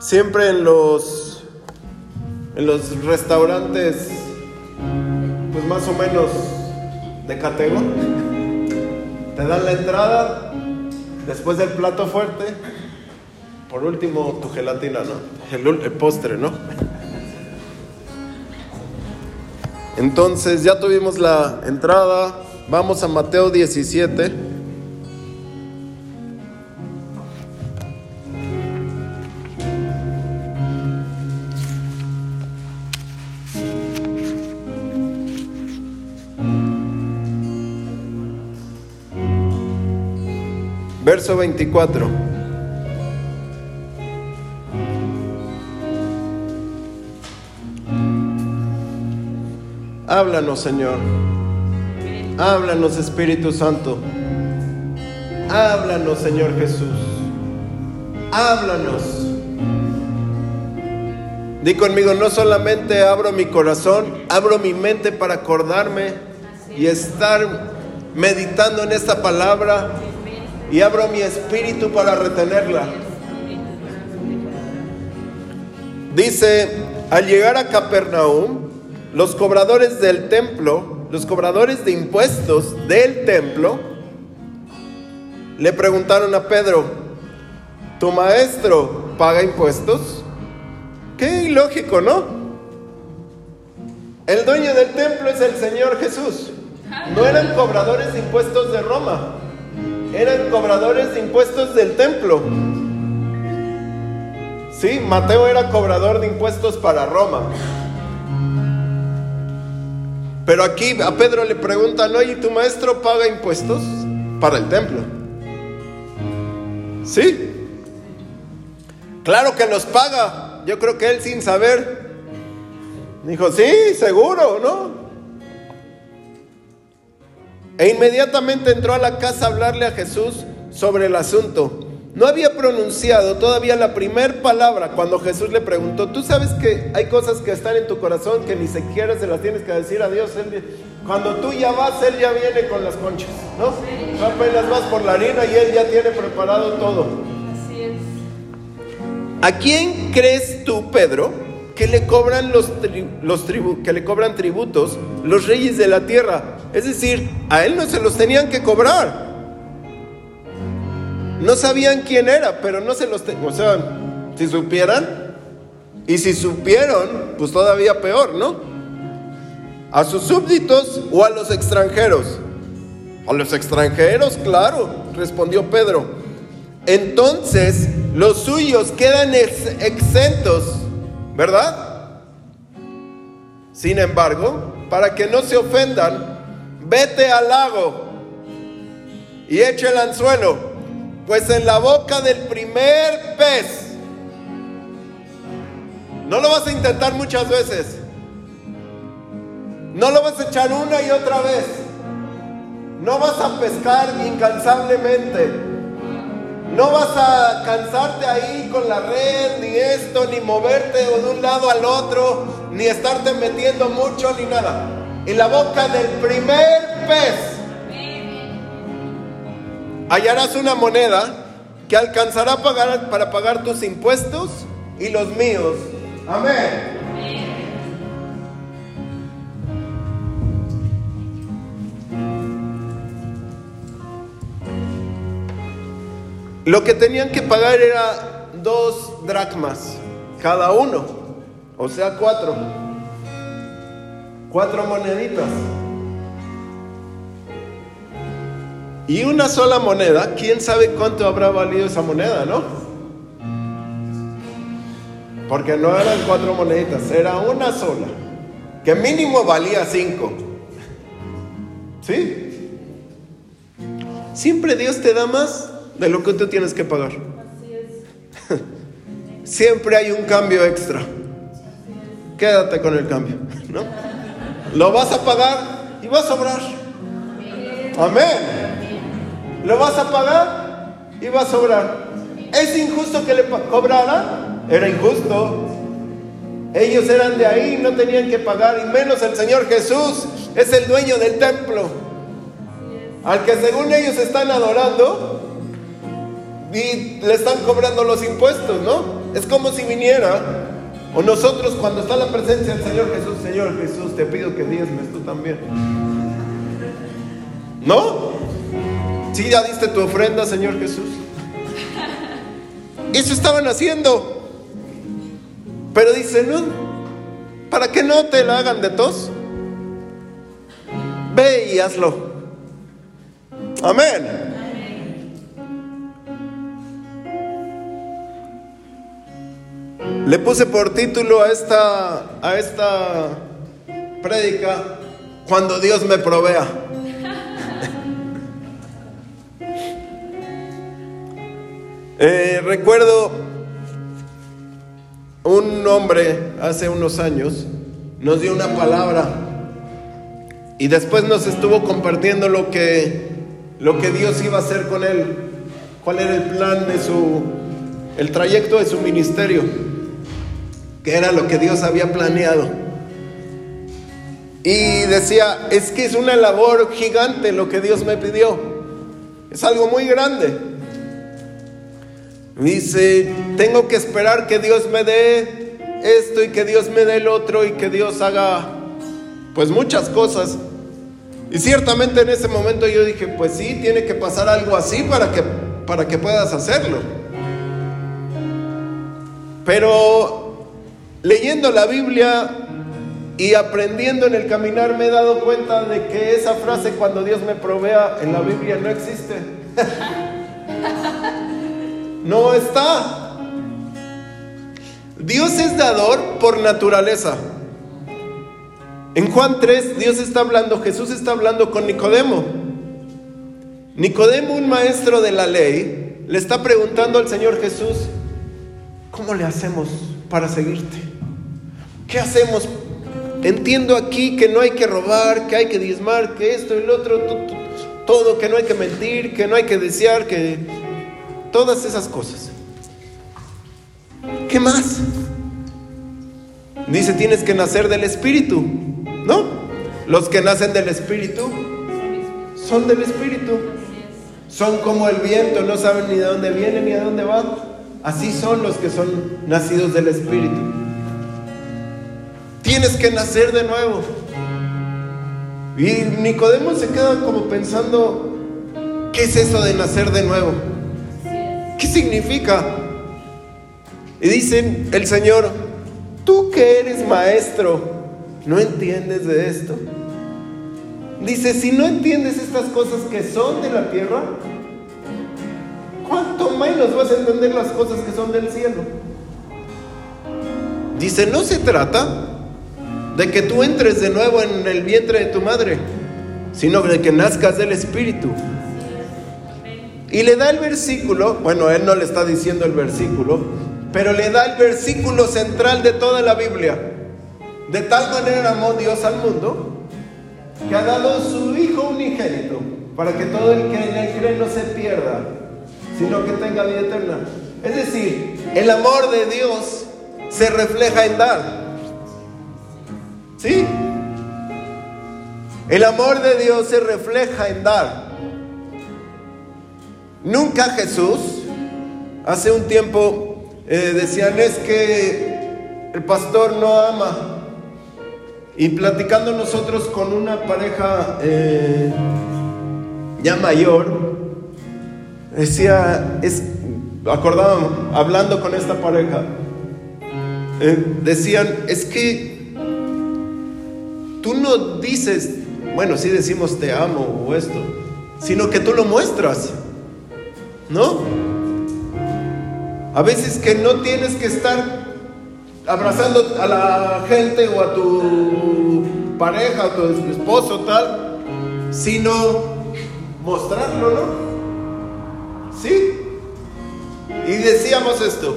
Siempre en los en los restaurantes pues más o menos de categoría te dan la entrada después del plato fuerte, por último tu gelatina, ¿no? El, el postre, ¿no? Entonces ya tuvimos la entrada, vamos a Mateo 17. Verso 24. Háblanos, Señor. Háblanos, Espíritu Santo. Háblanos, Señor Jesús. Háblanos. Di conmigo, no solamente abro mi corazón, abro mi mente para acordarme y estar meditando en esta palabra y abro mi espíritu para retenerla. Dice, al llegar a Capernaum, los cobradores del templo, los cobradores de impuestos del templo, le preguntaron a Pedro, ¿tu maestro paga impuestos? Qué ilógico, ¿no? El dueño del templo es el Señor Jesús. No eran cobradores de impuestos de Roma eran cobradores de impuestos del templo. Sí, Mateo era cobrador de impuestos para Roma. Pero aquí a Pedro le preguntan, oye, ¿tu maestro paga impuestos para el templo? Sí. Claro que los paga. Yo creo que él sin saber dijo, sí, seguro, ¿no? E inmediatamente entró a la casa a hablarle a Jesús sobre el asunto. No había pronunciado todavía la primera palabra cuando Jesús le preguntó, tú sabes que hay cosas que están en tu corazón que ni siquiera se las tienes que decir a Dios. cuando tú ya vas, Él ya viene con las conchas, ¿no? Tú apenas vas por la harina y Él ya tiene preparado todo. Así es. ¿A quién crees tú, Pedro, que le cobran los, los que le cobran tributos los reyes de la tierra? Es decir, a él no se los tenían que cobrar. No sabían quién era, pero no se los tenían. O sea, si supieran, y si supieron, pues todavía peor, ¿no? A sus súbditos o a los extranjeros. A los extranjeros, claro, respondió Pedro. Entonces los suyos quedan exentos, ¿verdad? Sin embargo, para que no se ofendan, vete al lago y eche el anzuelo, pues en la boca del primer pez, no lo vas a intentar muchas veces, no lo vas a echar una y otra vez, no vas a pescar incansablemente. No vas a cansarte ahí con la red, ni esto, ni moverte de un lado al otro, ni estarte metiendo mucho, ni nada en la boca del primer pez hallarás una moneda que alcanzará pagar, para pagar tus impuestos y los míos. Amén. Lo que tenían que pagar era dos dracmas cada uno, o sea, cuatro. Cuatro moneditas. Y una sola moneda, ¿quién sabe cuánto habrá valido esa moneda, no? Porque no eran cuatro moneditas, era una sola, que mínimo valía cinco. ¿Sí? Siempre Dios te da más de lo que tú tienes que pagar. Siempre hay un cambio extra. Quédate con el cambio, ¿no? Lo vas a pagar y va a sobrar. Amén. Lo vas a pagar y va a sobrar. ¿Es injusto que le cobrara? Era injusto. Ellos eran de ahí, no tenían que pagar, y menos el Señor Jesús es el dueño del templo. Al que según ellos están adorando y le están cobrando los impuestos, ¿no? Es como si viniera, o nosotros cuando está la presencia del Señor Jesús, Señor Jesús, te pido que diezmes tú también. ¿No? Sí, ya diste tu ofrenda, Señor Jesús. Eso estaban haciendo. Pero dice, no, para que no te la hagan de tos, ve y hazlo. Amén. Le puse por título a esta, a esta prédica, cuando Dios me provea. Eh, recuerdo un hombre hace unos años nos dio una palabra y después nos estuvo compartiendo lo que, lo que Dios iba a hacer con él, cuál era el plan de su, el trayecto de su ministerio, que era lo que Dios había planeado. Y decía, es que es una labor gigante lo que Dios me pidió, es algo muy grande. Dice, tengo que esperar que Dios me dé esto y que Dios me dé el otro y que Dios haga pues muchas cosas. Y ciertamente en ese momento yo dije, pues sí, tiene que pasar algo así para que, para que puedas hacerlo. Pero leyendo la Biblia y aprendiendo en el caminar me he dado cuenta de que esa frase cuando Dios me provea en la Biblia no existe. No está. Dios es dador por naturaleza. En Juan 3, Dios está hablando, Jesús está hablando con Nicodemo. Nicodemo, un maestro de la ley, le está preguntando al Señor Jesús, ¿cómo le hacemos para seguirte? ¿Qué hacemos? Entiendo aquí que no hay que robar, que hay que diezmar, que esto y lo otro, todo, que no hay que mentir, que no hay que desear, que Todas esas cosas. ¿Qué más? Dice, tienes que nacer del Espíritu. ¿No? Los que nacen del Espíritu son del Espíritu. Son como el viento, no saben ni de dónde vienen ni a dónde van. Así son los que son nacidos del Espíritu. Tienes que nacer de nuevo. Y Nicodemo se queda como pensando, ¿qué es eso de nacer de nuevo? ¿Qué significa? Y dicen el Señor, tú que eres maestro, ¿no entiendes de esto? Dice, si no entiendes estas cosas que son de la tierra, ¿cuánto menos vas a entender las cosas que son del cielo? Dice, no se trata de que tú entres de nuevo en el vientre de tu madre, sino de que nazcas del Espíritu. Y le da el versículo, bueno, él no le está diciendo el versículo, pero le da el versículo central de toda la Biblia. De tal manera amó Dios al mundo que ha dado su Hijo unigénito para que todo el que en él cree no se pierda, sino que tenga vida eterna. Es decir, el amor de Dios se refleja en dar. ¿Sí? El amor de Dios se refleja en dar. Nunca Jesús, hace un tiempo eh, decían es que el pastor no ama. Y platicando nosotros con una pareja eh, ya mayor, decía, es, acordábamos, hablando con esta pareja, eh, decían, es que tú no dices, bueno, sí decimos te amo o esto, sino que tú lo muestras. ¿no? A veces que no tienes que estar abrazando a la gente o a tu pareja o tu esposo tal, sino mostrarlo, ¿no? ¿Sí? Y decíamos esto.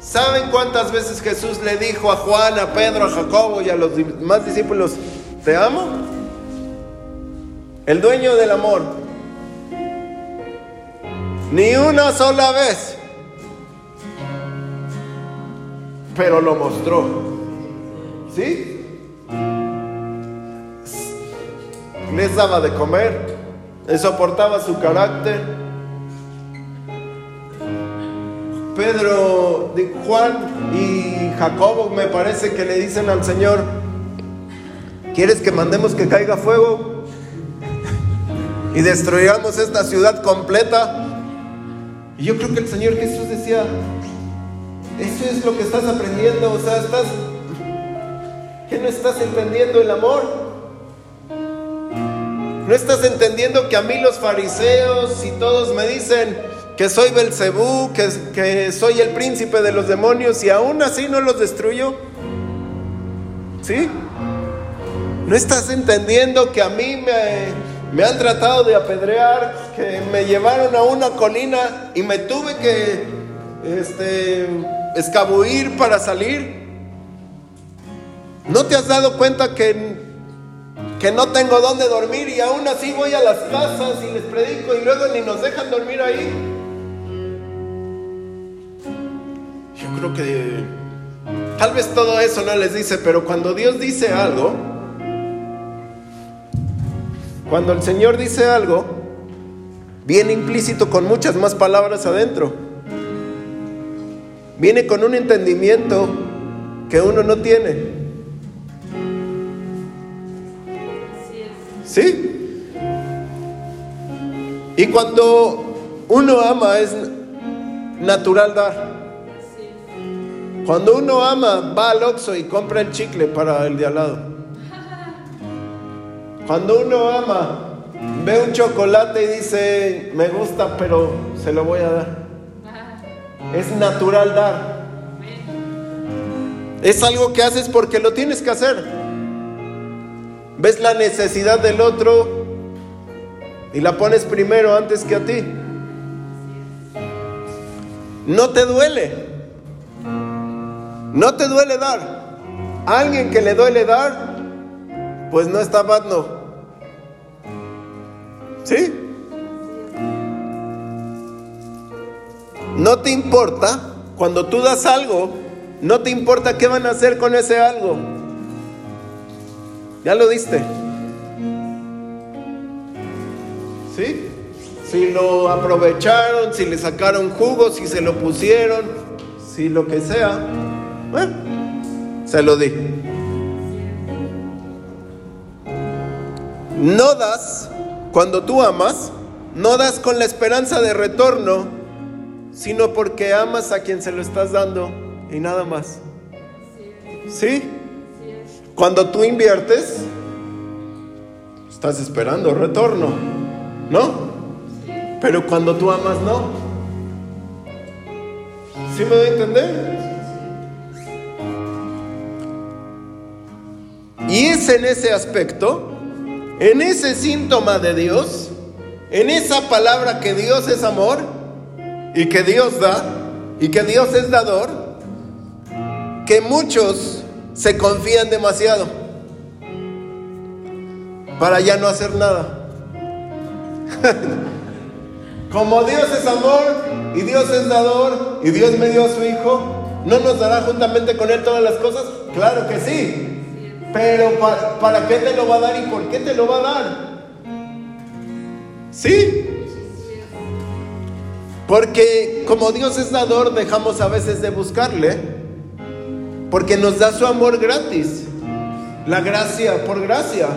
¿Saben cuántas veces Jesús le dijo a Juan, a Pedro, a Jacobo y a los demás discípulos, te amo? El dueño del amor, ni una sola vez. Pero lo mostró. ¿Sí? Les daba de comer, les soportaba su carácter. Pedro, Juan y Jacobo me parece que le dicen al Señor, ¿quieres que mandemos que caiga fuego? Y destruyamos esta ciudad completa. Y yo creo que el Señor Jesús decía, eso es lo que estás aprendiendo, o sea, estás, ¿qué no estás entendiendo el amor? ¿No estás entendiendo que a mí los fariseos y todos me dicen, que soy Belcebú, que, que soy el príncipe de los demonios y aún así no los destruyo? ¿Sí? ¿No estás entendiendo que a mí me, me han tratado de apedrear, que me llevaron a una colina y me tuve que este, escabullir para salir? ¿No te has dado cuenta que, que no tengo dónde dormir y aún así voy a las casas y les predico y luego ni nos dejan dormir ahí? Creo que tal vez todo eso no les dice, pero cuando Dios dice algo, cuando el Señor dice algo, viene implícito con muchas más palabras adentro. Viene con un entendimiento que uno no tiene. ¿Sí? Y cuando uno ama es natural dar. Cuando uno ama, va al Oxxo y compra el chicle para el de al lado. Cuando uno ama, ve un chocolate y dice, me gusta, pero se lo voy a dar. Es natural dar. Es algo que haces porque lo tienes que hacer. Ves la necesidad del otro y la pones primero antes que a ti. No te duele. ¿No te duele dar? alguien que le duele dar, pues no está dando. ¿Sí? No te importa, cuando tú das algo, no te importa qué van a hacer con ese algo. Ya lo diste. ¿Sí? Si lo aprovecharon, si le sacaron jugo, si se lo pusieron, si lo que sea. Bueno, se lo di. No das, cuando tú amas, no das con la esperanza de retorno, sino porque amas a quien se lo estás dando y nada más. ¿Sí? Cuando tú inviertes, estás esperando retorno, ¿no? Pero cuando tú amas, no. ¿Sí me doy a entender? Y es en ese aspecto, en ese síntoma de Dios, en esa palabra que Dios es amor y que Dios da y que Dios es dador, que muchos se confían demasiado para ya no hacer nada. Como Dios es amor y Dios es dador y Dios me dio a su Hijo, ¿no nos dará juntamente con Él todas las cosas? Claro que sí. Pero ¿para, qué te lo va a dar y por qué te lo va a dar? ¿Sí? Porque como Dios es dador, dejamos a veces de buscarle, porque nos da su amor gratis, la gracia por gracia.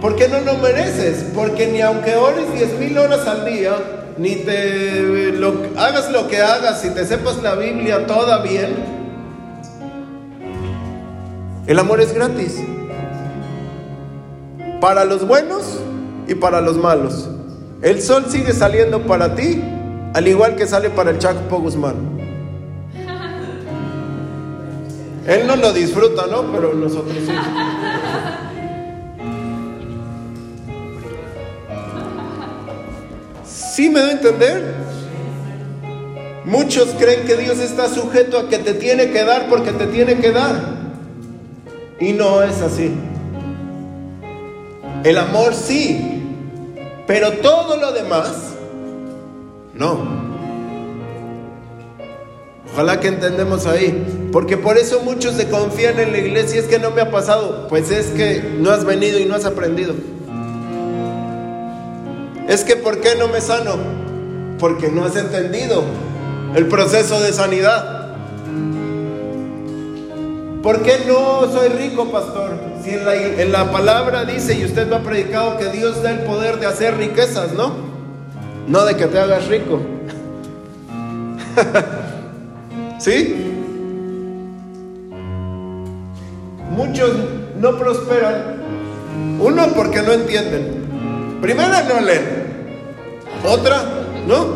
¿Por qué no lo mereces? Porque ni aunque ores diez mil horas al día, ni te hagas lo que hagas, y te sepas la Biblia toda bien, el amor es gratis. Para los buenos y para los malos. El sol sigue saliendo para ti, al igual que sale para el Chaco Guzmán. Él no lo disfruta, ¿no? Pero nosotros sí. ¿Sí me da a entender? Muchos creen que Dios está sujeto a que te tiene que dar porque te tiene que dar. Y no es así. El amor sí, pero todo lo demás, no. Ojalá que entendemos ahí. Porque por eso muchos se confían en la iglesia. Es que no me ha pasado. Pues es que no has venido y no has aprendido. Es que ¿por qué no me sano? Porque no has entendido. el proceso de sanidad. ¿Por qué no soy rico, pastor? Si en la, en la palabra dice, y usted me ha predicado, que Dios da el poder de hacer riquezas, ¿no? No de que te hagas rico. ¿Sí? Muchos no prosperan. Uno porque no entienden. Primera no leen. Otra, ¿no?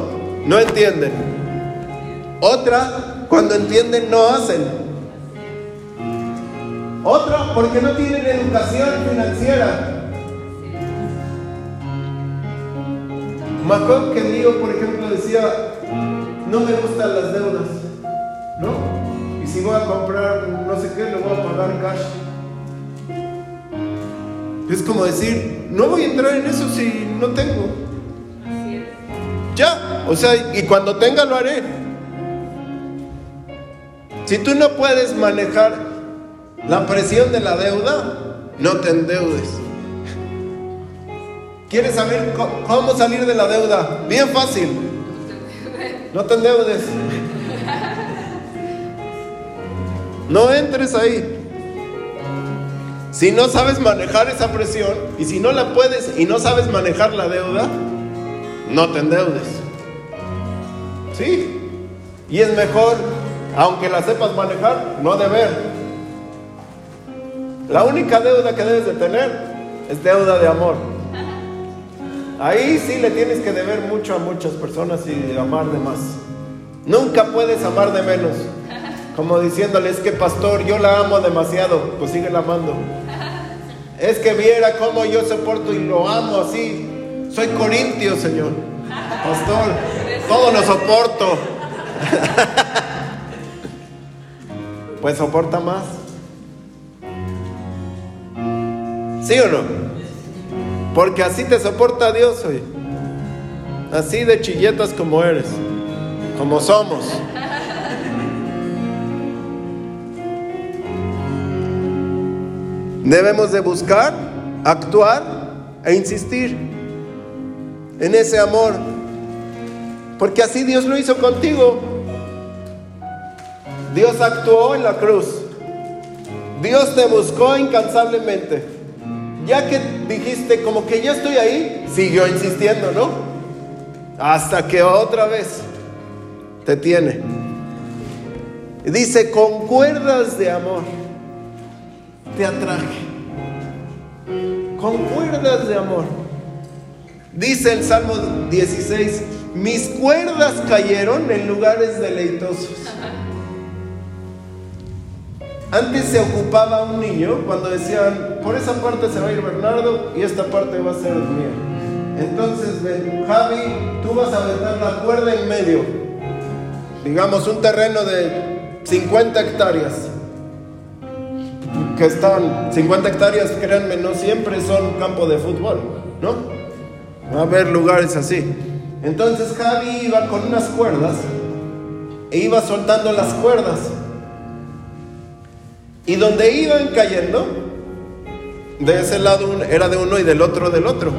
No entienden. Otra, cuando entienden no hacen. Otra, porque no tienen educación financiera. Macón que Dios, por ejemplo, decía, no me gustan las deudas, ¿no? Y si voy a comprar no sé qué, lo voy a pagar cash. Es como decir, no voy a entrar en eso si no tengo. Ya, o sea, y cuando tenga lo haré. Si tú no puedes manejar la presión de la deuda, no te endeudes. ¿Quieres saber cómo salir de la deuda? Bien fácil. No te endeudes. No entres ahí. Si no sabes manejar esa presión y si no la puedes y no sabes manejar la deuda, no te endeudes. ¿Sí? Y es mejor, aunque la sepas manejar, no deber. La única deuda que debes de tener es deuda de amor. Ahí sí le tienes que deber mucho a muchas personas y amar de más. Nunca puedes amar de menos. Como diciéndole, es que pastor, yo la amo demasiado, pues sigue la amando. Es que viera cómo yo soporto y lo amo así. Soy corintio, Señor. Pastor, todo lo soporto. pues soporta más. ¿Sí o no? Porque así te soporta Dios hoy. Así de chilletas como eres, como somos. Debemos de buscar, actuar e insistir en ese amor. Porque así Dios lo hizo contigo. Dios actuó en la cruz. Dios te buscó incansablemente. Ya que dijiste como que ya estoy ahí, siguió insistiendo, ¿no? Hasta que otra vez te tiene. dice, con cuerdas de amor te atraje. Con cuerdas de amor. Dice el Salmo 16, mis cuerdas cayeron en lugares deleitosos. Antes se ocupaba un niño cuando decían, por esa parte se va a ir Bernardo y esta parte va a ser mía. Entonces, Javi, tú vas a meter la cuerda en medio. Digamos, un terreno de 50 hectáreas que están 50 hectáreas, créanme, no siempre son campo de fútbol, ¿no? Va a haber lugares así. Entonces Javi iba con unas cuerdas e iba soltando las cuerdas. Y donde iban cayendo, de ese lado era de uno y del otro del otro.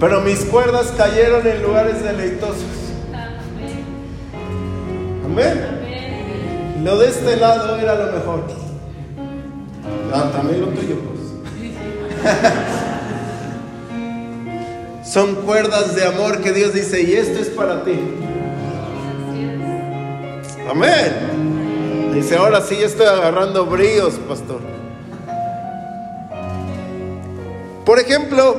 Pero mis cuerdas cayeron en lugares deleitosos. Amén. Lo de este lado era lo mejor. Ah, también lo tuyo, pues. Son cuerdas de amor que Dios dice, y esto es para ti. Amén. Dice, ahora sí estoy agarrando bríos, pastor. Por ejemplo,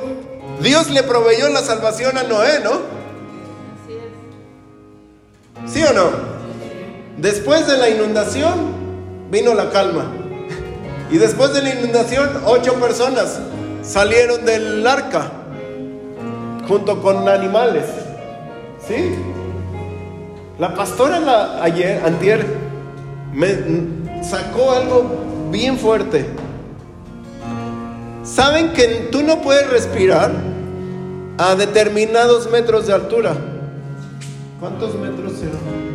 Dios le proveyó la salvación a Noé, ¿no? ¿Sí o no? Después de la inundación vino la calma. Y después de la inundación, ocho personas salieron del arca junto con animales. ¿Sí? La pastora la, ayer, antier, me sacó algo bien fuerte. ¿Saben que tú no puedes respirar a determinados metros de altura? ¿Cuántos metros serán?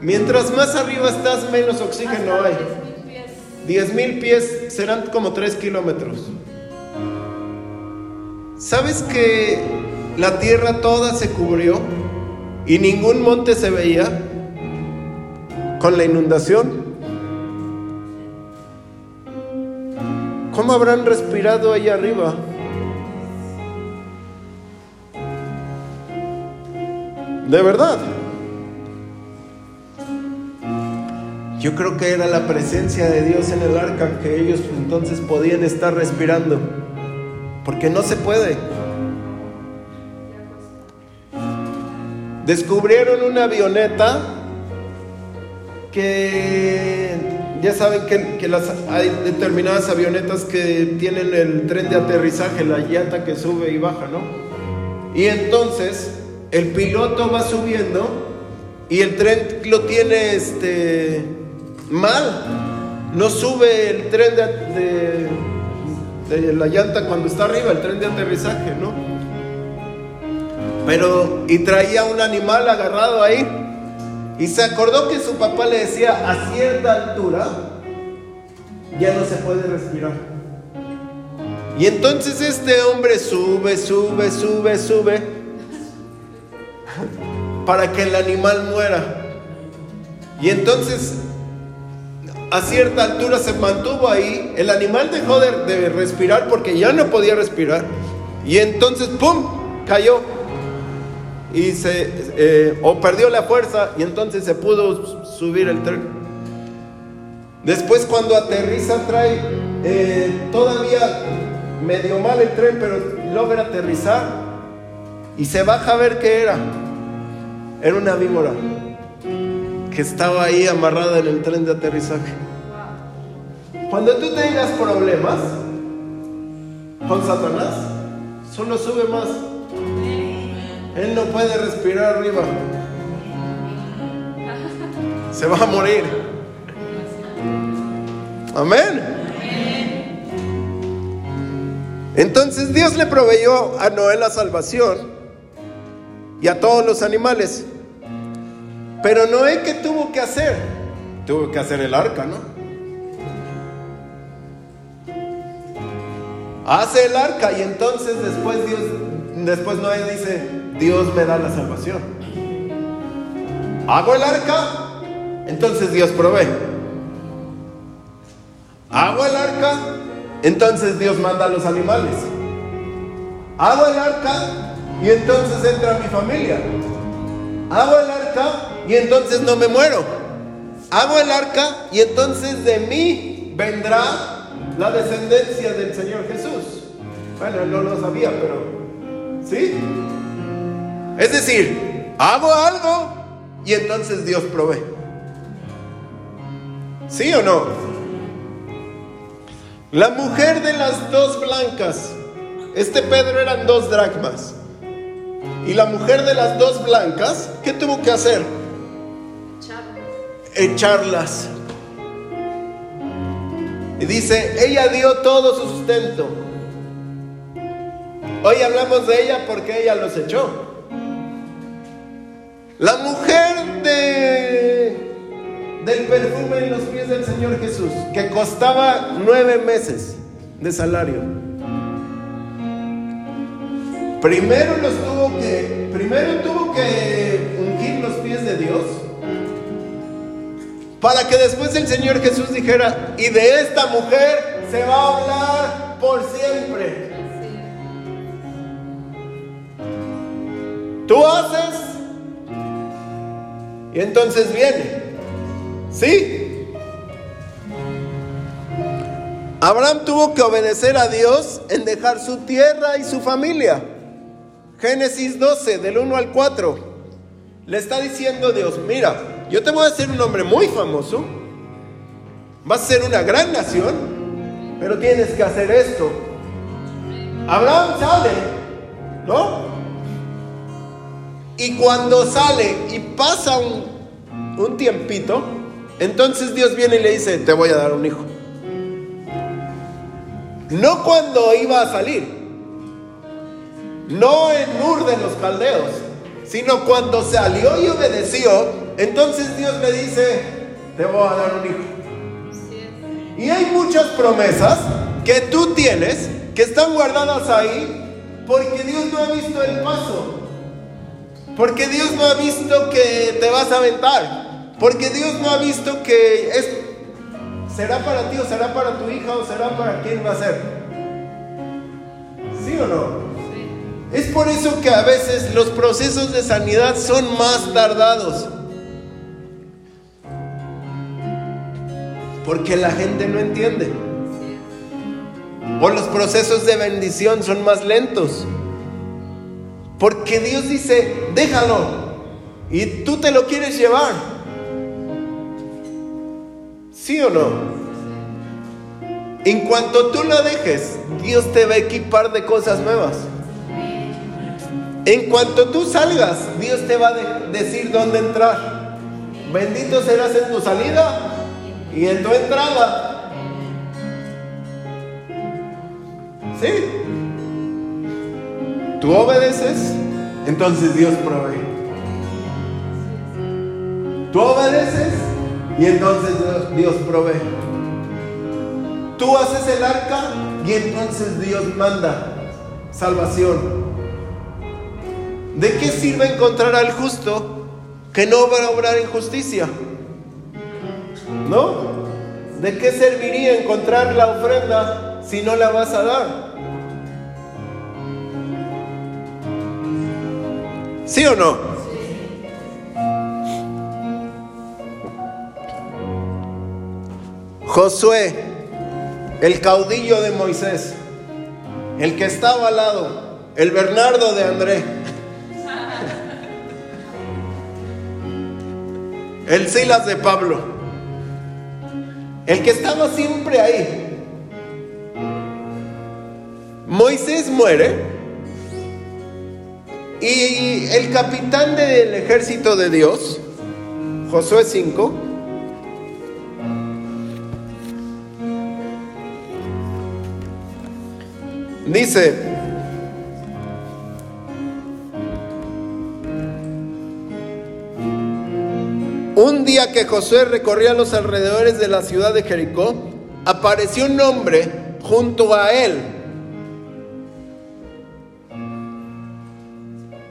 Mientras más arriba estás, menos oxígeno hay. 10 mil pies serán como 3 kilómetros. ¿Sabes que la tierra toda se cubrió y ningún monte se veía con la inundación. ¿Cómo habrán respirado ahí arriba? De verdad. Yo creo que era la presencia de Dios en el arca que ellos entonces podían estar respirando. Porque no se puede. Descubrieron una avioneta que ya saben que, las, hay determinadas avionetas que tienen el tren de aterrizaje, la llanta que sube y baja, ¿no? Y entonces el piloto va subiendo y el tren lo tiene este mal. No sube el tren de, de, la llanta cuando está arriba, el tren de aterrizaje, ¿no? Pero, y traía un animal agarrado ahí. Y se acordó que su papá le decía, a cierta altura ya no se puede respirar. Y entonces este hombre sube, sube, sube, sube, para que el animal muera. Y entonces a cierta altura se mantuvo ahí, el animal dejó de, respirar porque ya no podía respirar. Y entonces, ¡pum!, cayó. Y se, eh, o perdió la fuerza y entonces se pudo subir el tren. Después cuando aterriza trae eh, todavía medio mal el tren, pero logra aterrizar y se baja a ver qué era. Era una víbora que estaba ahí amarrada en el tren de aterrizaje. Cuando tú tengas problemas con Satanás, solo sube más. Él no puede respirar arriba. Se va a morir. Amén. Entonces Dios le proveyó a Noé la salvación y a todos los animales. Pero Noé, ¿qué tuvo que hacer? Tuvo que hacer el arca, ¿no? Hace el arca y entonces después Dios, después Noé dice, Dios me da la salvación. Hago el arca, entonces Dios provee. Hago el arca, entonces Dios manda a los animales. Hago el arca y entonces entra mi familia. Hago el arca y entonces no me muero. Hago el arca y entonces de mí vendrá la descendencia del Señor Jesús. Bueno, él no lo sabía, pero ¿sí? Es decir, hago algo y entonces Dios provee. ¿Sí o no? La mujer de las dos blancas, este Pedro eran dos dracmas. Y la mujer de las dos blancas, ¿qué tuvo que hacer? echarlas. Y dice, ella dio todo su sustento. Hoy hablamos de ella porque ella los echó. La mujer de, del perfume en los pies del Señor Jesús, que costaba nueve meses de salario. Primero los tuvo que, primero tuvo que ungir los pies de Dios para que después el Señor Jesús dijera, y de esta mujer se va a hablar por siempre. Tú haces y entonces viene. ¿Sí? Abraham tuvo que obedecer a Dios en dejar su tierra y su familia. Génesis 12, del 1 al 4. Le está diciendo Dios, mira, yo te voy a hacer un hombre muy famoso, vas a ser una gran nación, pero tienes que hacer esto. Abraham sale, ¿no? Y cuando sale y pasa un, un tiempito, entonces Dios viene y le dice, te voy a dar un hijo. No cuando iba a salir, no en Ur de los caldeos, sino cuando salió y obedeció, entonces Dios le dice, te voy a dar un hijo. Y hay muchas promesas que tú tienes que están guardadas ahí porque Dios no ha visto el paso. Porque Dios no ha visto que te vas a aventar. Porque Dios no ha visto que es será para ti o será para tu hija o será para quién va a ser. ¿Sí o no? Es por eso que a veces los procesos de sanidad son más tardados. Porque la gente no entiende. O los procesos de bendición son más lentos. Porque Dios dice, déjalo. Y tú te lo quieres llevar. ¿Sí o no? En cuanto tú lo dejes, Dios te va a equipar de cosas nuevas. En cuanto tú salgas, Dios te va a decir dónde entrar. Bendito serás en tu salida y en tu entrada. ¿Sí? Tú obedeces, entonces Dios provee. Tú obedeces y entonces Dios provee. Tú haces el arca y entonces Dios manda salvación. ¿De qué sirve encontrar al justo que no va a obrar en justicia? ¿No? ¿De qué serviría encontrar la ofrenda si no la vas a dar? ¿Sí o no? Josué, el caudillo de Moisés, el que estaba al lado, el Bernardo de André, el Silas de Pablo, el que estaba siempre ahí. Moisés muere y el capitán del ejército de Dios, Josué 5, dice, Un día que Josué recorría los alrededores de la ciudad de Jericó, apareció un hombre junto a él.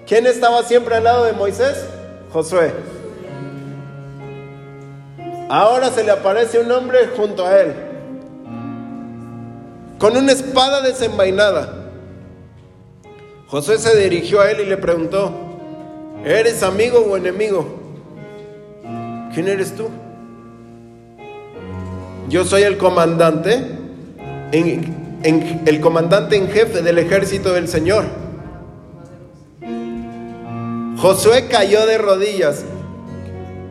¿Quién estaba siempre al lado de Moisés? Josué. Ahora se le aparece un hombre junto a él, con una espada desenvainada. Josué se dirigió a él y le preguntó, ¿eres amigo o enemigo? ¿Quién eres tú? Yo soy el comandante, el comandante en jefe del ejército del Señor. Josué cayó de rodillas.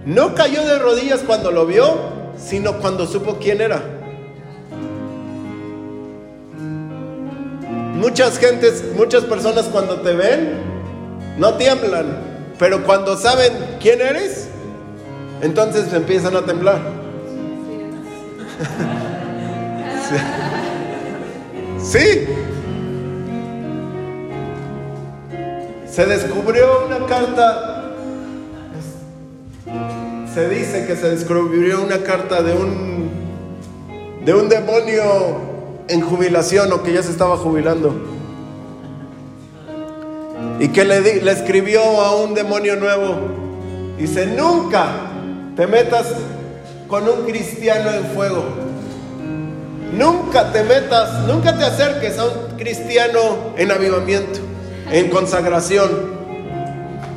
No cayó de rodillas cuando lo vio, sino cuando supo quién era. Muchas gentes, muchas personas cuando te ven, no tiemblan, pero cuando saben quién eres, entonces empiezan a temblar. sí. Se descubrió una carta. Se dice que se descubrió una carta de un de un demonio en jubilación o que ya se estaba jubilando. Y que le, le escribió a un demonio nuevo. Dice, nunca te metas con un cristiano en fuego. Nunca te metas, nunca te acerques a un cristiano en avivamiento, en consagración.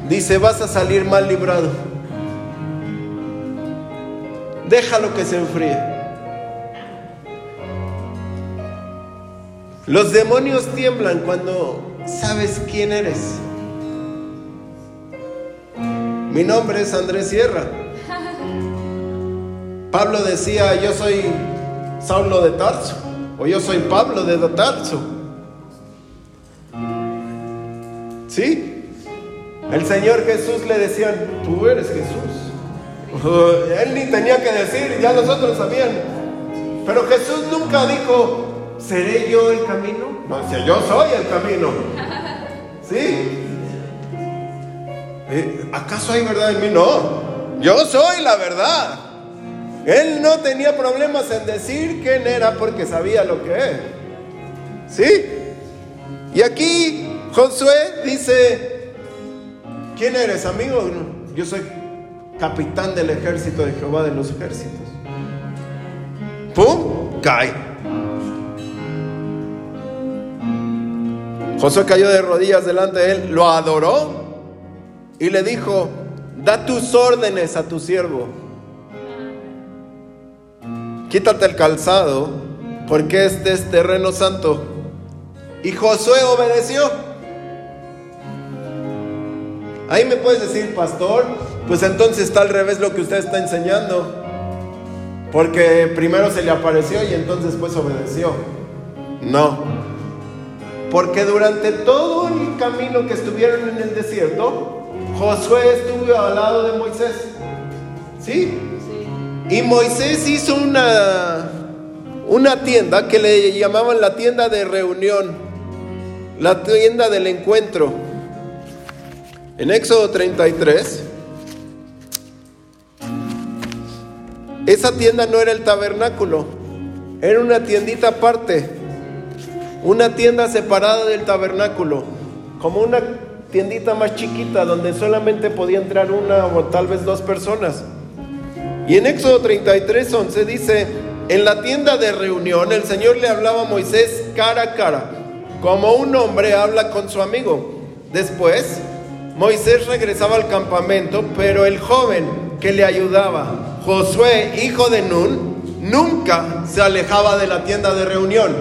Dice, vas a salir mal librado. Déjalo que se enfríe. Los demonios tiemblan cuando sabes quién eres. Mi nombre es Andrés Sierra. Pablo decía, yo soy Saulo de Tarso, o yo soy Pablo de Tarso. ¿Sí? El Señor Jesús le decía, tú eres Jesús. Él ni tenía que decir, ya los otros sabían. Pero Jesús nunca dijo, ¿seré yo el camino? No, decía, yo soy el camino. ¿Sí? Eh, ¿Acaso hay verdad en mí? No, yo soy la verdad. Él no tenía problemas en decir quién era porque sabía lo que es. ¿Sí? Y aquí Josué dice, ¿quién eres, amigo? Yo soy capitán del ejército de Jehová de los ejércitos. ¡Pum! Cae. Josué cayó de rodillas delante de él, lo adoró y le dijo, da tus órdenes a tu siervo. Quítate el calzado, porque este es terreno santo. Y Josué obedeció. Ahí me puedes decir, pastor, pues entonces está al revés lo que usted está enseñando. Porque primero se le apareció y entonces pues obedeció. No. Porque durante todo el camino que estuvieron en el desierto, Josué estuvo al lado de Moisés. ¿Sí? Y Moisés hizo una, una tienda que le llamaban la tienda de reunión, la tienda del encuentro. En Éxodo 33, esa tienda no era el tabernáculo, era una tiendita aparte, una tienda separada del tabernáculo, como una tiendita más chiquita donde solamente podía entrar una o tal vez dos personas. Y en Éxodo 33, 11 dice, en la tienda de reunión el Señor le hablaba a Moisés cara a cara, como un hombre habla con su amigo. Después Moisés regresaba al campamento, pero el joven que le ayudaba, Josué, hijo de Nun, nunca se alejaba de la tienda de reunión.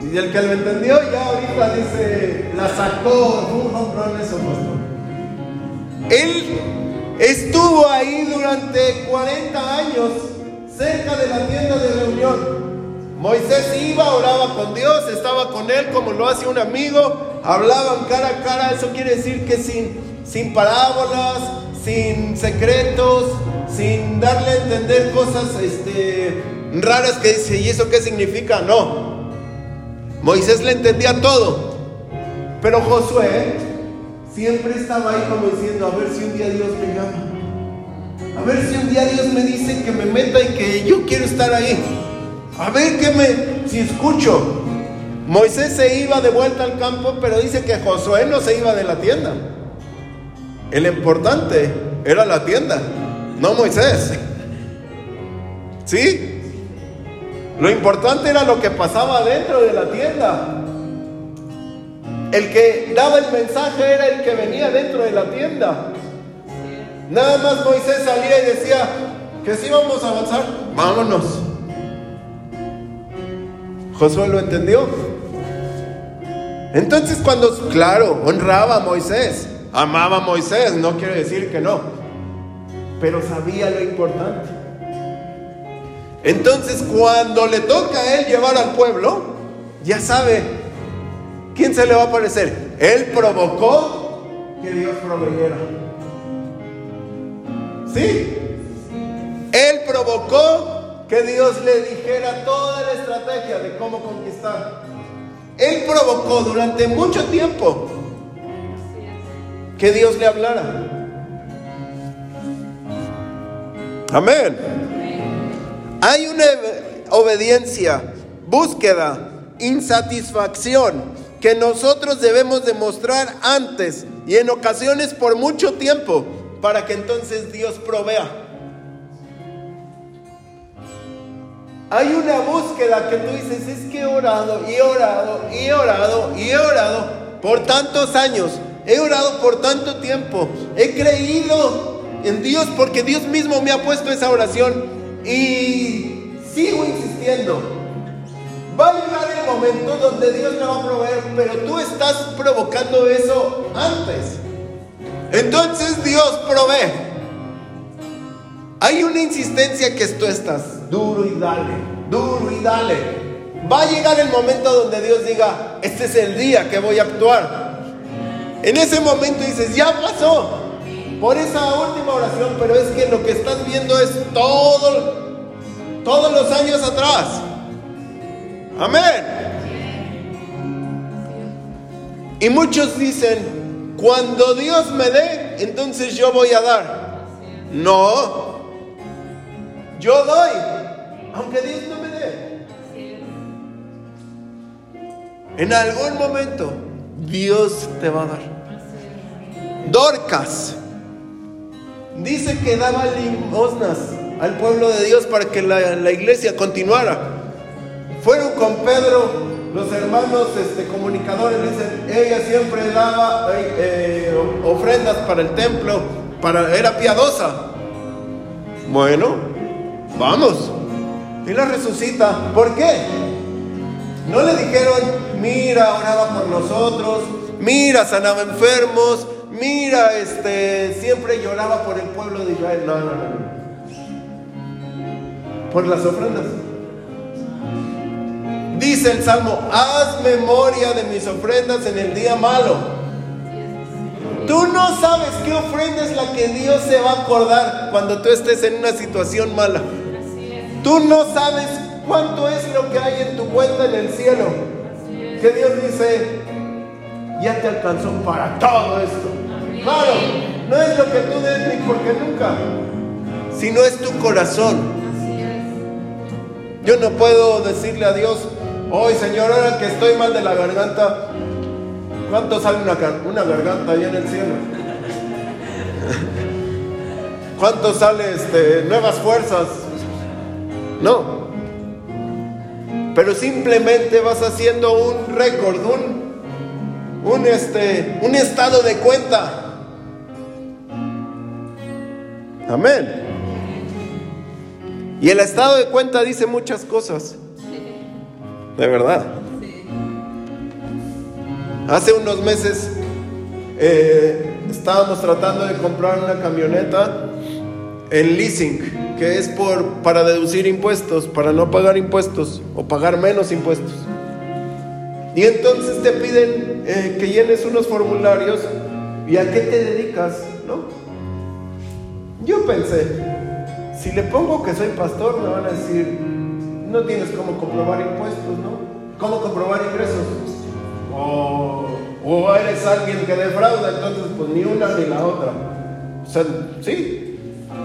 Y el que lo entendió ya ahorita dice, la sacó, un eso, Él estuvo ahí durante 40 años cerca de la tienda de reunión. Moisés iba, oraba con Dios, estaba con él como lo hace un amigo, hablaban cara a cara, eso quiere decir que sin, sin parábolas, sin secretos, sin darle a entender cosas este, raras que dice, ¿y eso qué significa? No. Moisés le entendía todo, pero Josué siempre estaba ahí como diciendo, a ver si un día Dios me llama. A ver si un día Dios me dice que me meta y que yo quiero estar ahí. A ver qué me, si escucho. Moisés se iba de vuelta al campo, pero dice que Josué no se iba de la tienda. El importante era la tienda, no Moisés. ¿Sí? Lo importante era lo que pasaba dentro de la tienda. El que daba el mensaje era el que venía dentro de la tienda. Nada más Moisés salía y decía que si vamos a avanzar, vámonos. Josué lo entendió. Entonces cuando, claro, honraba a Moisés, amaba a Moisés, no quiere decir que no, pero sabía lo importante. Entonces cuando le toca a él llevar al pueblo, ya sabe quién se le va a aparecer. Él provocó que Dios proveyera. ¿Sí? Él provocó que Dios le dijera toda la estrategia de cómo conquistar. Él provocó durante mucho tiempo que Dios le hablara. Amén. Hay una obediencia, búsqueda, insatisfacción que nosotros debemos demostrar antes y en ocasiones por mucho tiempo para que entonces Dios provea. Hay una búsqueda que tú dices, es que he orado y he orado y he orado y he orado por tantos años, he orado por tanto tiempo, he creído en Dios porque Dios mismo me ha puesto esa oración y sigo insistiendo. Va a llegar el momento donde Dios me va a proveer, pero tú estás provocando eso antes. Entonces Dios provee. Hay una insistencia que tú estás duro y dale, duro y dale. Va a llegar el momento donde Dios diga, este es el día que voy a actuar. En ese momento dices, ya pasó por esa última oración, pero es que lo que estás viendo es todo, todos los años atrás. Amén. Y muchos dicen, cuando Dios me dé, entonces yo voy a dar. No, yo doy aunque Dios no me dé. En algún momento Dios te va a dar. Dorcas dice que daba limosnas al pueblo de Dios para que la, iglesia continuara. Fueron con Pedro los hermanos este, comunicadores, dicen, ella siempre daba eh, eh, ofrendas para el templo, para, era piadosa. Bueno, vamos. Y la resucita. ¿Por qué? No le dijeron, mira, oraba por nosotros, mira, sanaba enfermos, mira, este, siempre lloraba por el pueblo de Israel. No, no, no. Por las ofrendas. Dice el Salmo, haz memoria de mis ofrendas en el día malo. Tú no sabes qué ofrenda es la que Dios se va a acordar cuando tú estés en una situación mala. Tú no sabes cuánto es lo que hay en tu cuenta en el cielo. Que Dios dice, ya te alcanzó para todo esto. Claro, no es lo que tú des ni porque nunca, sino es tu corazón. Yo no puedo decirle a Dios, hoy Señor, ahora que estoy mal de la garganta, ¿cuánto sale una, una garganta ahí en el cielo? ¿Cuánto sale este, nuevas fuerzas? No. Pero simplemente vas haciendo un récord, un, un, este, un estado de cuenta. Amén. Y el estado de cuenta dice muchas cosas. De verdad. Hace unos meses eh, estábamos tratando de comprar una camioneta en leasing, que es por, para deducir impuestos, para no pagar impuestos o pagar menos impuestos. Y entonces te piden eh, que llenes unos formularios y a qué te dedicas, ¿no? Yo pensé, si le pongo que soy pastor, me van a decir, no tienes cómo comprobar impuestos, ¿no? ¿Cómo comprobar ingresos? O, o eres alguien que defrauda, entonces pues ni una ni la otra. O sea, sí.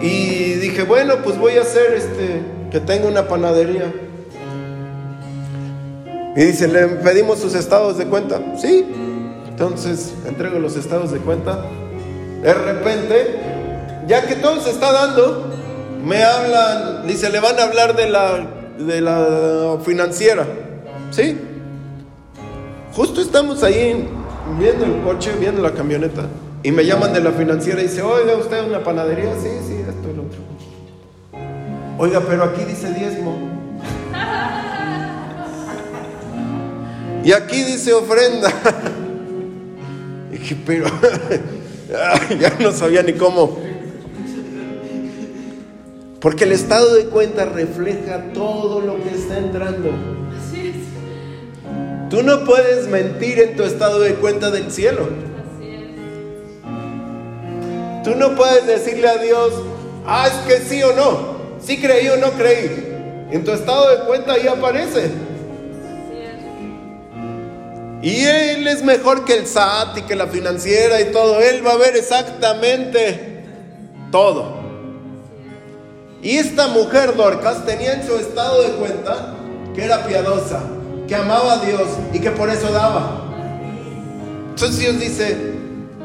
Y dije, bueno, pues voy a hacer este, que tenga una panadería. Y dice, ¿le pedimos sus estados de cuenta? Sí. Entonces entrego los estados de cuenta. De repente ya que todo se está dando, me hablan, dice, le van a hablar de la, de la financiera. ¿Sí? Justo estamos ahí viendo el coche, viendo la camioneta. Y me llaman de la financiera y dice, oiga, ¿usted es una panadería? Sí, sí, esto y lo otro. Oiga, pero aquí dice diezmo. Y aquí dice ofrenda. Y dije, pero ya no sabía ni cómo porque el estado de cuenta refleja todo lo que está entrando. Así es. Tú no puedes mentir en tu estado de cuenta del cielo. Tú no puedes decirle a Dios, ah, es que sí o no. Sí creí o no creí. En tu estado de cuenta ahí aparece. Y Él es mejor que el SAT y que la financiera y todo. Él va a ver exactamente todo. Y esta mujer Dorcas tenía en su estado de cuenta que era piadosa, que amaba a Dios y que por eso daba. Entonces Dios dice,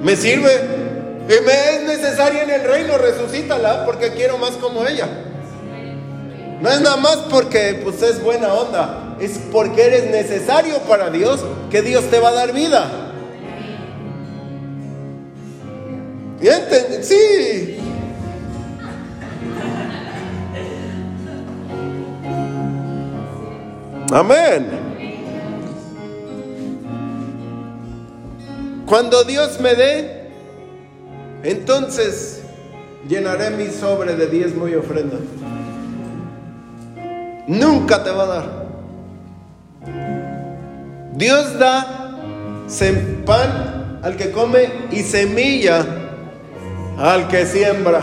me sirve, y me es necesaria en el reino, resucítala porque quiero más como ella. No es nada más porque pues es buena onda, es porque eres necesario para Dios que Dios te va a dar vida. ¿Y Sí, Amén. Cuando Dios me dé, entonces llenaré mi sobre de diezmo y ofrenda. Nunca te va a dar. Dios da pan al que come y semilla al que siembra.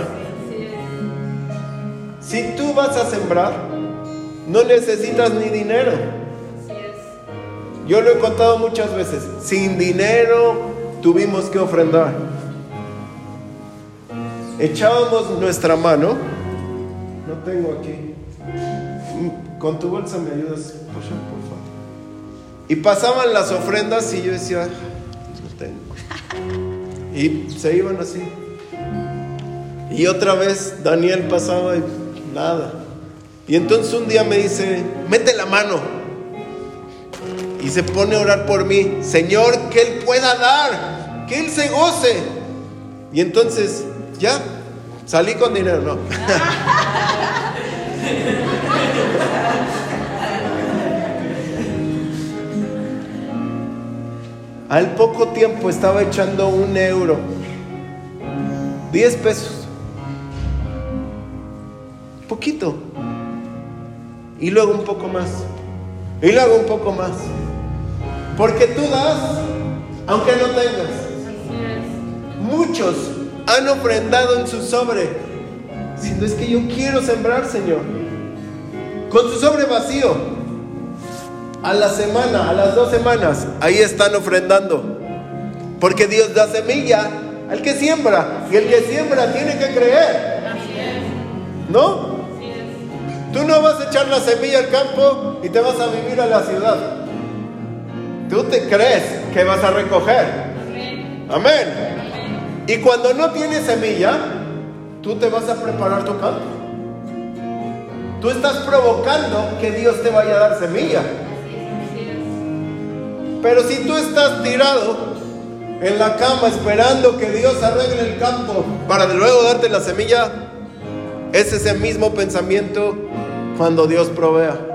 Si tú vas a sembrar, no necesitas ni dinero. Yo lo he contado muchas veces. Sin dinero tuvimos que ofrendar. Echábamos nuestra mano. No tengo aquí. Con tu bolsa me ayudas, por favor. Y pasaban las ofrendas y yo decía, no tengo. Y se iban así. Y otra vez Daniel pasaba y nada. Y entonces un día me dice, mete la mano. Y se pone a orar por mí. Señor, que Él pueda dar, que Él se goce. Y entonces, ya, salí con dinero, no. Al poco tiempo estaba echando un euro, 10 pesos, poquito, y luego un poco más, y luego un poco más, porque tú das, aunque no tengas. Muchos han ofrendado en su sobre, diciendo es que yo quiero sembrar, Señor, con su sobre vacío a la semana, a las dos semanas, ahí están ofrendando. Porque Dios da semilla al que siembra. Y el que siembra tiene que creer. ¿No? Tú no vas a echar la semilla al campo y te vas a vivir a la ciudad. Tú te crees que vas a recoger. Amén. Y cuando no tienes semilla, tú te vas a preparar tu campo. Tú estás provocando que Dios te vaya a dar semilla. Pero si tú estás tirado en la cama esperando que Dios arregle el campo para luego darte la semilla, es ese mismo pensamiento cuando Dios provea.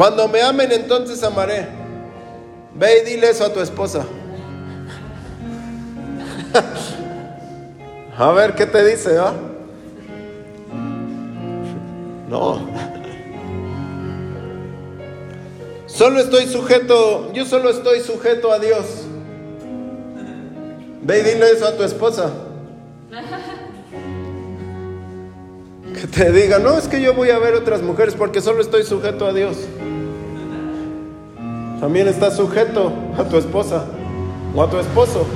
Cuando me amen entonces amaré. Ve y dile eso a tu esposa. a ver qué te dice, ¿ah? No. Solo estoy sujeto, yo solo estoy sujeto a Dios. Ve y dile eso a tu esposa. Que te diga, no, es que yo voy a ver otras mujeres porque solo estoy sujeto a Dios. También estás sujeto a tu esposa o a tu esposo.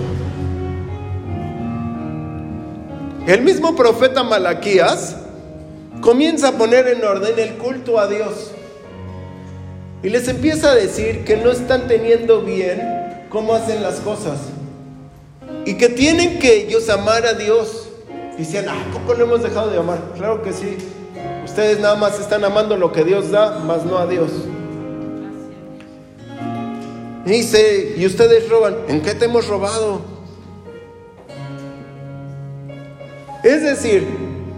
El mismo profeta Malaquías comienza a poner en orden el culto a Dios. Y les empieza a decir que no están teniendo bien cómo hacen las cosas. Y que tienen que ellos amar a Dios. Dicen, ah, ¿cómo no hemos dejado de amar? Claro que sí. Ustedes nada más están amando lo que Dios da, más no a Dios. Dice, y ustedes roban, ¿en qué te hemos robado? Es decir,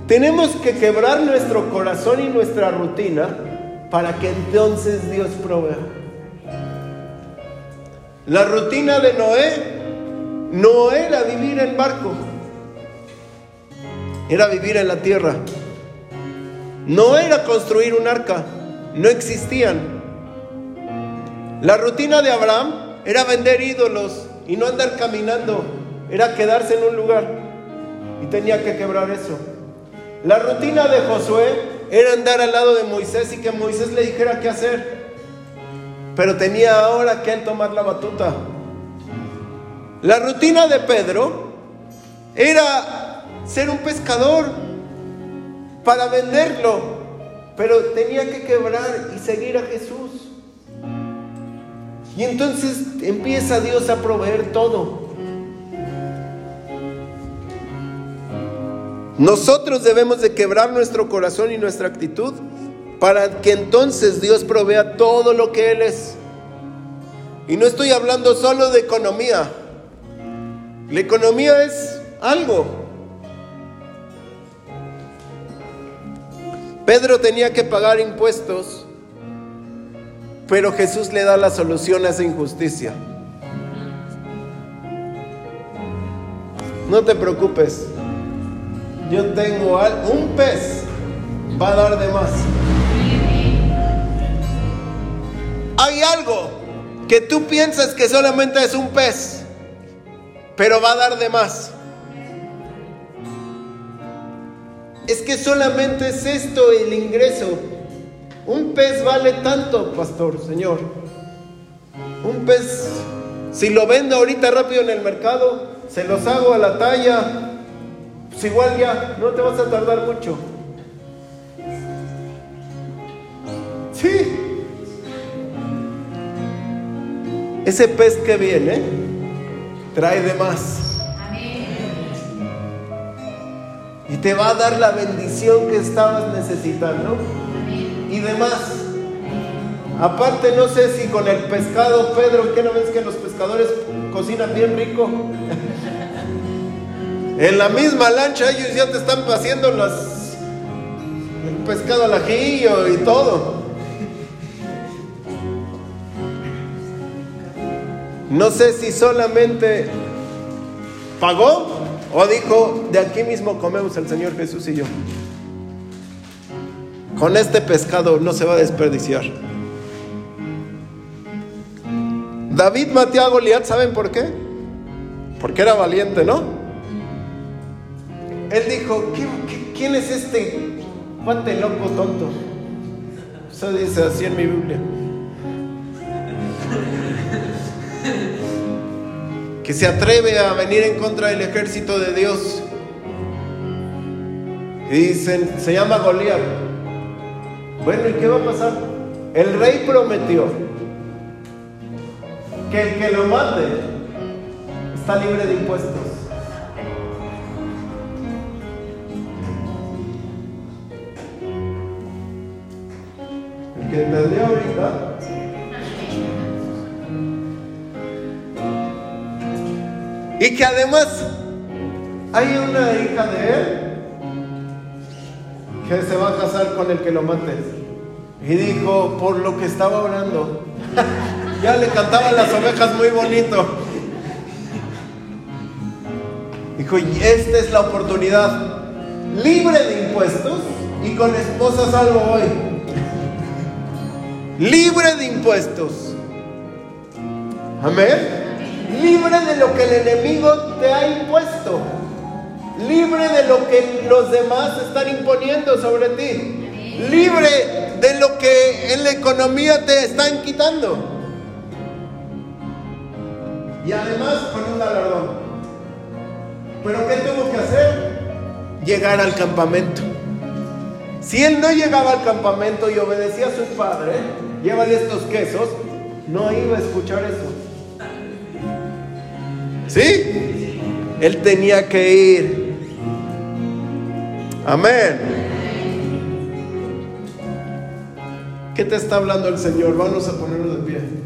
tenemos que quebrar nuestro corazón y nuestra rutina para que entonces Dios provea. La rutina de Noé no era vivir en barco, era vivir en la tierra. No era construir un arca, no existían. La rutina de Abraham era vender ídolos y no andar caminando, era quedarse en un lugar y tenía que quebrar eso. La rutina de Josué era andar al lado de Moisés y que Moisés le dijera qué hacer. Pero tenía ahora que él tomar la batuta. La rutina de Pedro era ser un pescador para venderlo, pero tenía que quebrar y seguir a Jesús. Y entonces empieza Dios a proveer todo. Nosotros debemos de quebrar nuestro corazón y nuestra actitud para que entonces Dios provea todo lo que Él es. Y no estoy hablando solo de economía. La economía es algo. Pedro tenía que pagar impuestos, pero Jesús le da la solución a esa injusticia. No te preocupes, yo tengo un pez, va a dar de más. Hay algo que tú piensas que solamente es un pez, pero va a dar de más. Es que solamente es esto el ingreso. Un pez vale tanto, pastor, señor. Un pez, si lo vendo ahorita rápido en el mercado, se los hago a la talla, pues igual ya, no te vas a tardar mucho. Sí. Ese pez que viene trae de más. Y te va a dar la bendición que estabas necesitando. Y demás. Aparte, no sé si con el pescado, Pedro, ¿qué no ves que los pescadores cocinan bien rico? en la misma lancha ellos ya te están haciendo las, el pescado al ajillo y todo. No sé si solamente pagó o dijo, de aquí mismo comemos el Señor Jesús y yo. Con este pescado no se va a desperdiciar. David maté a Goliat, ¿saben por qué? Porque era valiente, ¿no? Él dijo, quién es este cuate loco tonto? Eso dice así en mi Biblia. Que se atreve a venir en contra del ejército de Dios. Y dicen, se llama Goliat. Bueno, ¿y qué va a pasar? El rey prometió que el que lo mate está libre de impuestos. El que entendió ahorita. Y que además hay una hija de él que se va a casar con el que lo mate. Y dijo, por lo que estaba orando, Ya le cantaban las ovejas muy bonito. Dijo, y esta es la oportunidad. Libre de impuestos y con esposa salvo hoy. Libre de impuestos. Amén. Libre de lo que el enemigo te ha impuesto. Libre de lo que los demás están imponiendo sobre ti. Libre de lo que en la economía te están quitando y además con un galardón. Pero ¿qué tuvo que hacer? Llegar al campamento. Si él no llegaba al campamento y obedecía a su padre, llévale estos quesos, no iba a escuchar eso. ¿Sí? Él tenía que ir. Amén. ¿Qué te está hablando el Señor? Vamos a ponernos de pie.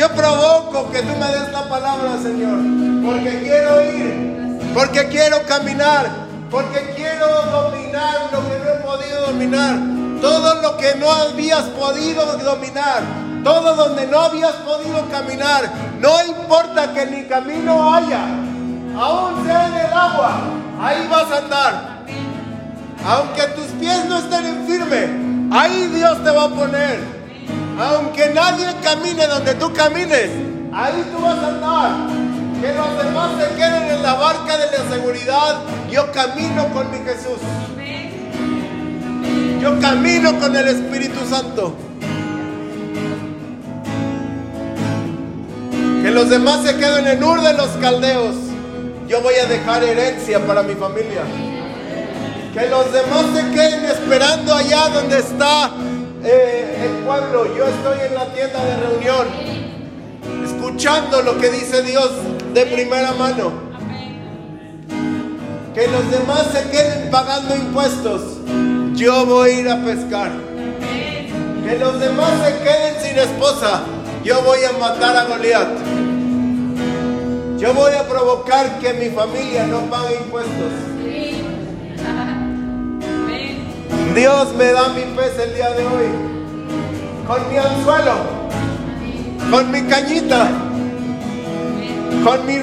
Yo provoco que tú me des la palabra, Señor. Porque quiero ir. Porque quiero caminar. Porque quiero dominar lo que no he podido dominar. Todo lo que no habías podido dominar. Todo donde no habías podido caminar. No importa que ni camino haya. Aún sea en el agua. Ahí vas a andar. Aunque tus pies no estén en firme, ahí Dios te va a poner. Aunque nadie camine donde tú camines, ahí tú vas a andar. Que los demás se queden en la barca de la seguridad. Yo camino con mi Jesús. Yo camino con el Espíritu Santo. Que los demás se queden en Ur de los caldeos. Yo voy a dejar herencia para mi familia. Que los demás se queden esperando allá donde está eh, el pueblo. Yo estoy en la tienda de reunión, escuchando lo que dice Dios de primera mano. Que los demás se queden pagando impuestos. Yo voy a ir a pescar. Que los demás se queden sin esposa. Yo voy a matar a Goliat. Yo voy a provocar que mi familia no pague impuestos. Dios me da mi pez el día de hoy. Con mi anzuelo. Con mi cañita. Con mi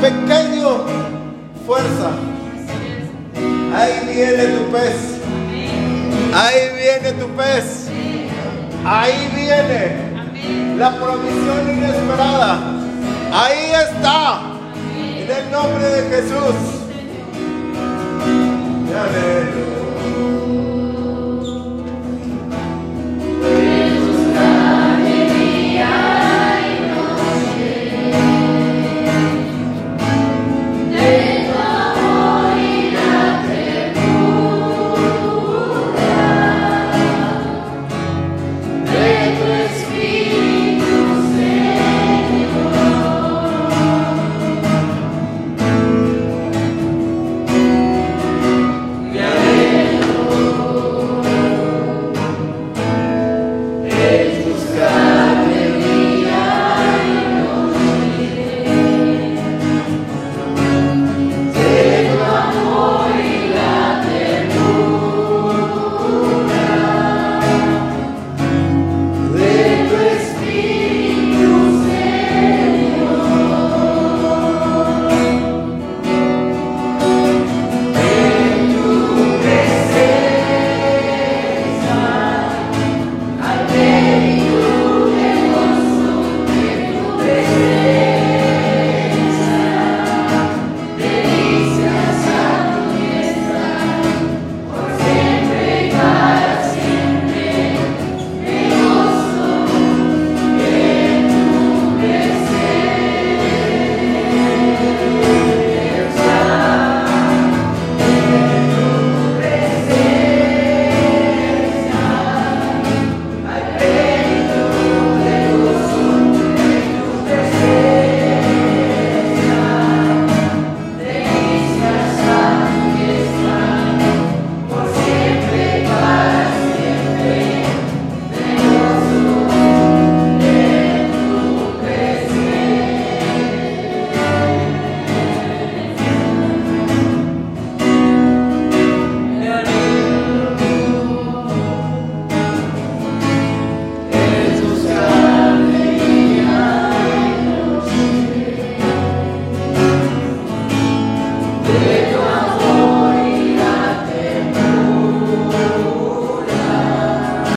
pequeño fuerza. Ahí viene tu pez. Ahí viene tu pez. Ahí viene la provisión inesperada. Ahí está. En el nombre de Jesús.